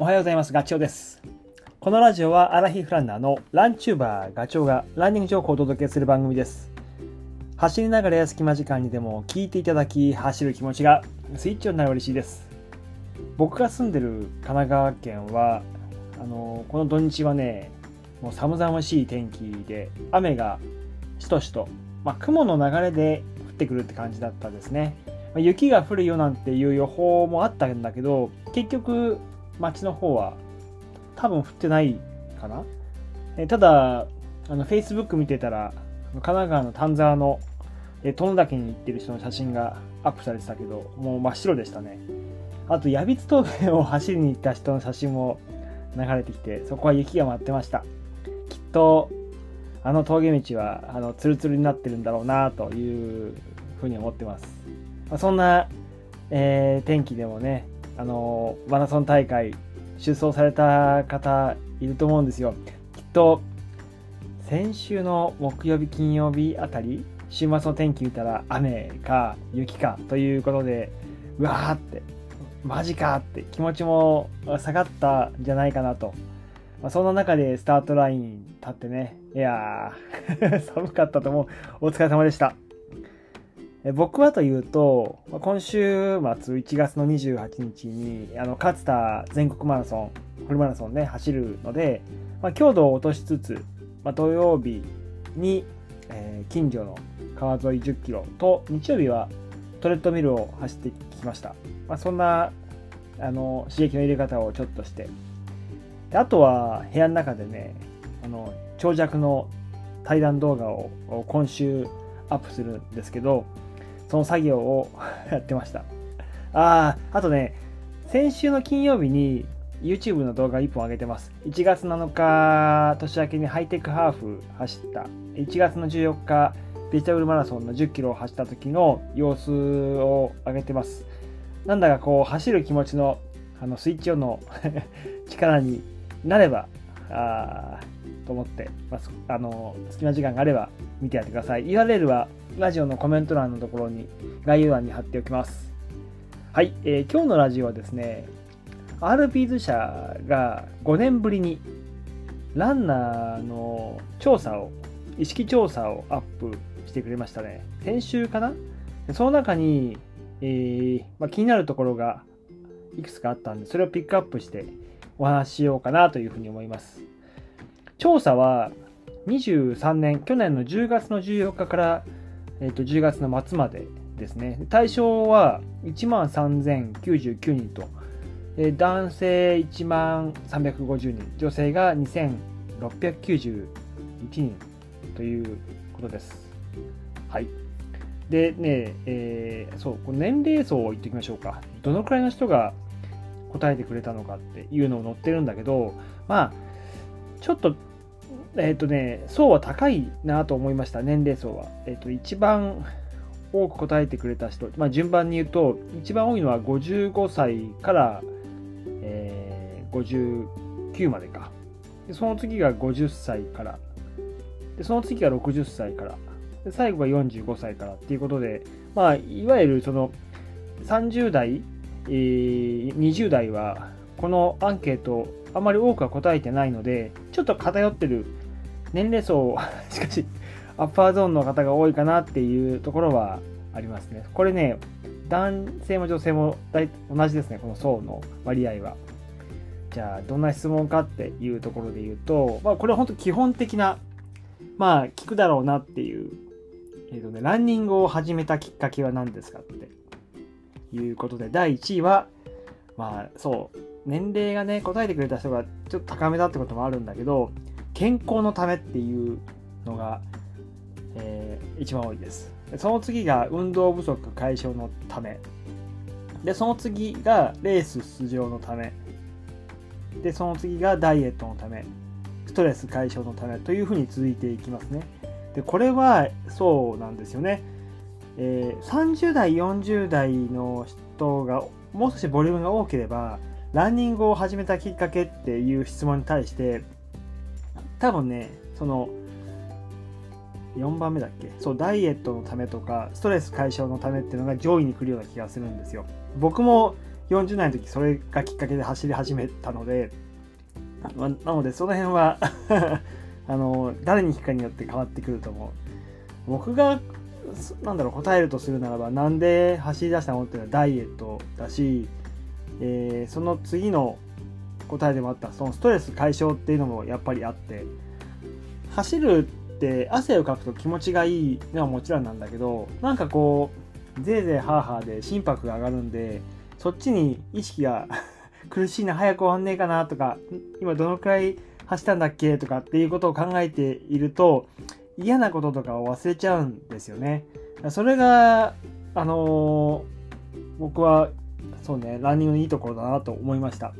おはようございます。ガチョウです。このラジオはアラヒフランナーのランチューバーガチョウがランニング情報をお届けする番組です。走りながらや隙間時間にでも聞いていただき、走る気持ちがスイッチオンになる嬉しいです。僕が住んでる神奈川県は、あのこの土日はね、もう寒々しい天気で、雨がしとしと、まあ、雲の流れで降ってくるって感じだったですね。雪が降るよなんていう予報もあったんだけど、結局、町の方は多分降ってないかな。えただ、あの、Facebook 見てたら、神奈川の丹沢のえ殿岳に行ってる人の写真がアップされてたけど、もう真っ白でしたね。あと、矢櫃峠を走りに行った人の写真も流れてきて、そこは雪が舞ってました。きっと、あの峠道は、あの、ツルツルになってるんだろうな、というふうに思ってます。まあ、そんな、えー天気でもね、あの、マラソン大会、出走された方いると思うんですよ。きっと、先週の木曜日、金曜日あたり、週末の天気見たら雨か雪かということで、うわーって、マジかって気持ちも下がったんじゃないかなと。まあ、そんな中でスタートライン立ってね、いやー、寒かったと思う。お疲れ様でした。僕はというと、今週末1月の28日に、あの、勝田全国マラソン、フルマラソンね、走るので、まあ、強度を落としつつ、まあ、土曜日に、えー近所の川沿い10キロと、日曜日はトレッドミルを走ってきました。まあ、そんな、あの、刺激の入れ方をちょっとして、であとは部屋の中でね、あの、長尺の対談動画を今週アップするんですけど、その作業をやってました。ああ、あとね、先週の金曜日に YouTube の動画1本上げてます。1月7日、年明けにハイテクハーフ走った。1月の14日、ベジタルマラソンの10キロを走った時の様子を上げてます。なんだかこう、走る気持ちのあのスイッチオンの 力になれば、あーと思って、まああの、隙間時間があれば見てやってください。URL はラジオのコメント欄のところに概要欄に貼っておきます。はい、えー今日のラジオはですね、RP ズ社が5年ぶりにランナーの調査を、意識調査をアップしてくれましたね。先週かな？その中に、えーまあ、気になるところがいくつかあったんで、それをピックアップしてお話ししようかなというふうに思います。調査は23年、去年の10月の14日から、えー、と10月の末までですね。対象は1万3099人と、えー男性1万350人、女性が2691人ということです。はい。でね、えーそう、年齢層を言っておきましょうか。どのくらいの人が答えてくれたのかっていうのを載ってるんだけど、まあ、ちょっと、えっ、とね、層は高いなと思いました、年齢層は。えっ、と、一番多く答えてくれた人、まあ、順番に言うと、一番多いのは55歳から、えー59までか。でその次が50歳から。で、その次が60歳から。で、最後が45歳からっていうことで、まあ、いわゆるその30代、えー20代は、このアンケート、あまり多くは答えてないので、ちょっと偏ってる年齢層、しかし、アッパーゾーンの方が多いかなっていうところはありますね。これね、男性も女性も同じですね、この層の割合は。じゃあ、どんな質問かっていうところで言うと、まあ、これは本当基本的な、まあ、聞くだろうなっていう、えっ、とね、ランニングを始めたきっかけは何ですかっていうことで、第1位は、まあ、そう、年齢がね、答えてくれた人がちょっと高めだってこともあるんだけど、健康のためっていうのが、えー一番多いです。その次が運動不足解消のため。で、その次がレース出場のため。で、その次がダイエットのため。ストレス解消のためというふうに続いていきますね。で、これはそうなんですよね。えー30代、40代の人がもう少しボリュームが多ければ、ランニングを始めたきっかけっていう質問に対して、多分ね、その、4番目だっけ？そう、ダイエットのためとか、ストレス解消のためっていうのが上位に来るような気がするんですよ。僕も40代の時それがきっかけで走り始めたので、なのでその辺は あの誰に聞くかによって変わってくると思う僕がなんだろう答えるとするならばなんで走り出したのっていうのはダイエットだし、えー、その次の答えでもあったそのストレス解消っていうのもやっぱりあって走るって汗をかくと気持ちがいいのはもちろんなんだけどなんかこうぜいぜいハーハーで心拍が上がるんでそっちに意識が 苦しいな早く終わんねえかなとか今どのくらい走ったんだっけとかっていうことを考えていると嫌なこととかを忘れちゃうんですよね。それが、あのー、僕はそうね、ランニングのいいところだなと思いました。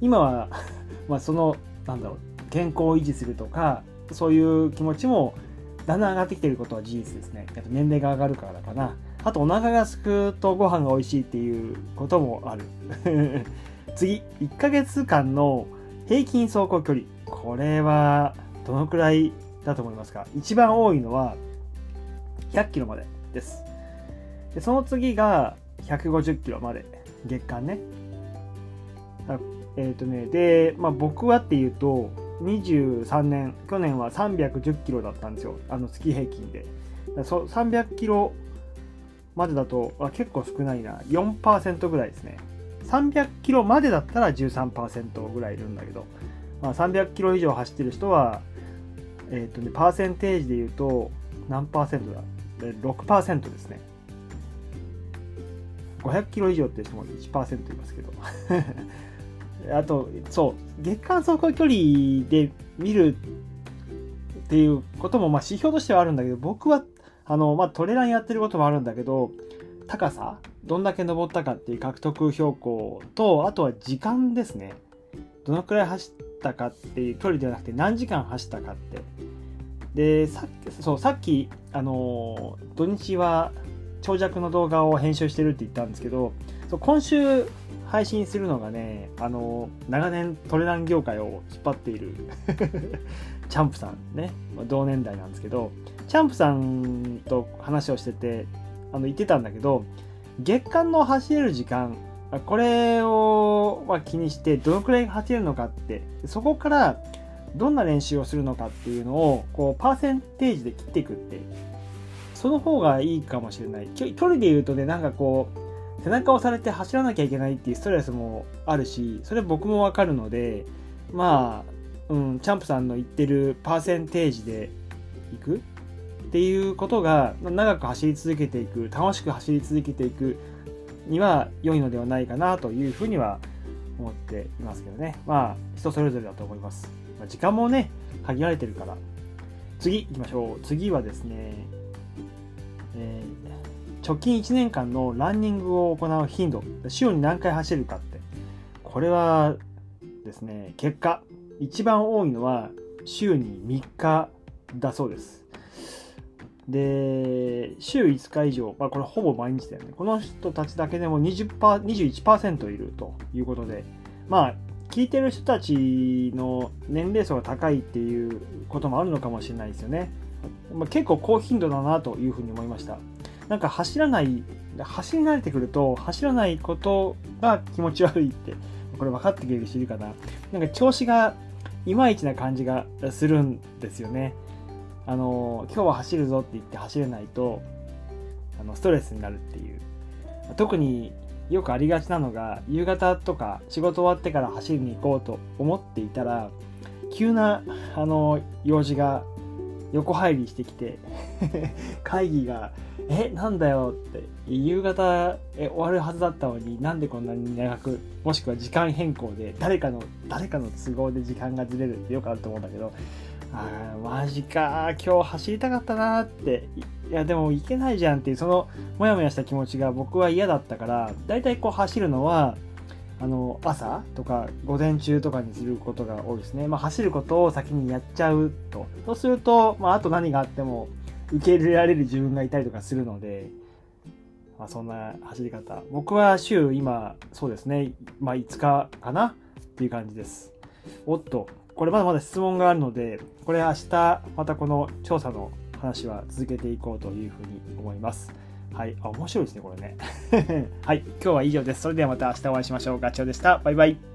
今は まあその、なんだろう、健康を維持するとか、そういう気持ちもだんだん上がってきてることは事実ですね。やっぱ年齢が上がるからかな。あとお腹がすくとご飯が美味しいっていうこともある。次、1ヶ月間の平均走行距離。これはどのくらいだと思いますか？一番多いのは100キロまでです。でその次が150キロまで。月間ね。えっ、ー、とね、で、まあ僕はっていうと、23年、去年は310キロだったんですよ。あの月平均で。そ300キロまでだと、あ結構少ないな。4%ぐらいですね。300キロまでだったら13%ぐらいいるんだけど、まあ、300キロ以上走ってる人は、えっ、ー、とね、パーセンテージで言うと、何パーセントだ ?6% ですね。500キロ以上って人も1%いますけど。あと、そう、月間走行距離で見るっていうことも、まあ指標としてはあるんだけど、僕は、あの、まあトレランやってることもあるんだけど、高さ、どんだけ登ったかっていう獲得標高と、あとは時間ですね。どのくらい走ったかっていう距離ではなくて何時間走ったかって。で、さっき、そう、さっき、あの、土日は長尺の動画を編集してるって言ったんですけど、そう今週配信するのがね、あの、長年トレラン業界を引っ張っている チャンプさんね、同年代なんですけど、チャンプさんと話をしてて、あの、言ってたんだけど、月間の走れる時間、これを、ま気にしてどのくらい走れるのかって、そこからどんな練習をするのかっていうのを、こう、パーセンテージで切っていくってその方がいいかもしれない。距離で言うとね、なんかこう、背中を押されて走らなきゃいけないっていうストレスもあるし、それ僕もわかるので、まあ、うん、チャンプさんの言ってるパーセンテージでいく？っていうことが、長く走り続けていく、楽しく走り続けていくには良いのではないかなというふうには思っていますけどね。まあ、人それぞれだと思います。ま、時間もね、限られてるから。次行きましょう。次はですね、えー、直近1年間のランニングを行う頻度、週に何回走るかって、これはですね、結果、一番多いのは週に3日だそうです。で、週5日以上、まあ、これほぼ毎日だよね。この人たちだけでも20%、21%いるということで、まあ、聞いてる人たちの年齢層が高いっていうこともあるのかもしれないですよね。まあ、結構高頻度だなというふうに思いました。なんか走らない、走り慣れてくると、走らないことが気持ち悪いって、これ分かってくれる人いるかな。なんか調子がいまいちな感じがするんですよね。あの、今日は走るぞって言って走れないと、あのストレスになるっていう。特によくありがちなのが、夕方とか仕事終わってから走りに行こうと思っていたら、急なあの用事が横入りしてきて 会議が「えなんだよ」って夕方え終わるはずだったのになんでこんなに長くもしくは時間変更で誰かの誰かの都合で時間がずれるってよくあると思うんだけどあマジか今日走りたかったなっていやでも行けないじゃんっていうそのモヤモヤした気持ちが僕は嫌だったからだいたいこう走るのはあの朝とか午前中とかにすることが多いですね。まあ、走ることを先にやっちゃうと。そうすると、まあ、あと何があっても受け入れられる自分がいたりとかするので、まあ、そんな走り方。僕は週今、そうですね、まあ、5日かな？っていう感じです。おっと、これまだまだ質問があるので、これ明日またこの調査の話は続けていこうというふうに思います。はい。あ、面白いですね、これね。はい。今日は以上です。それではまた明日お会いしましょう。ガチョウでした。バイバイ。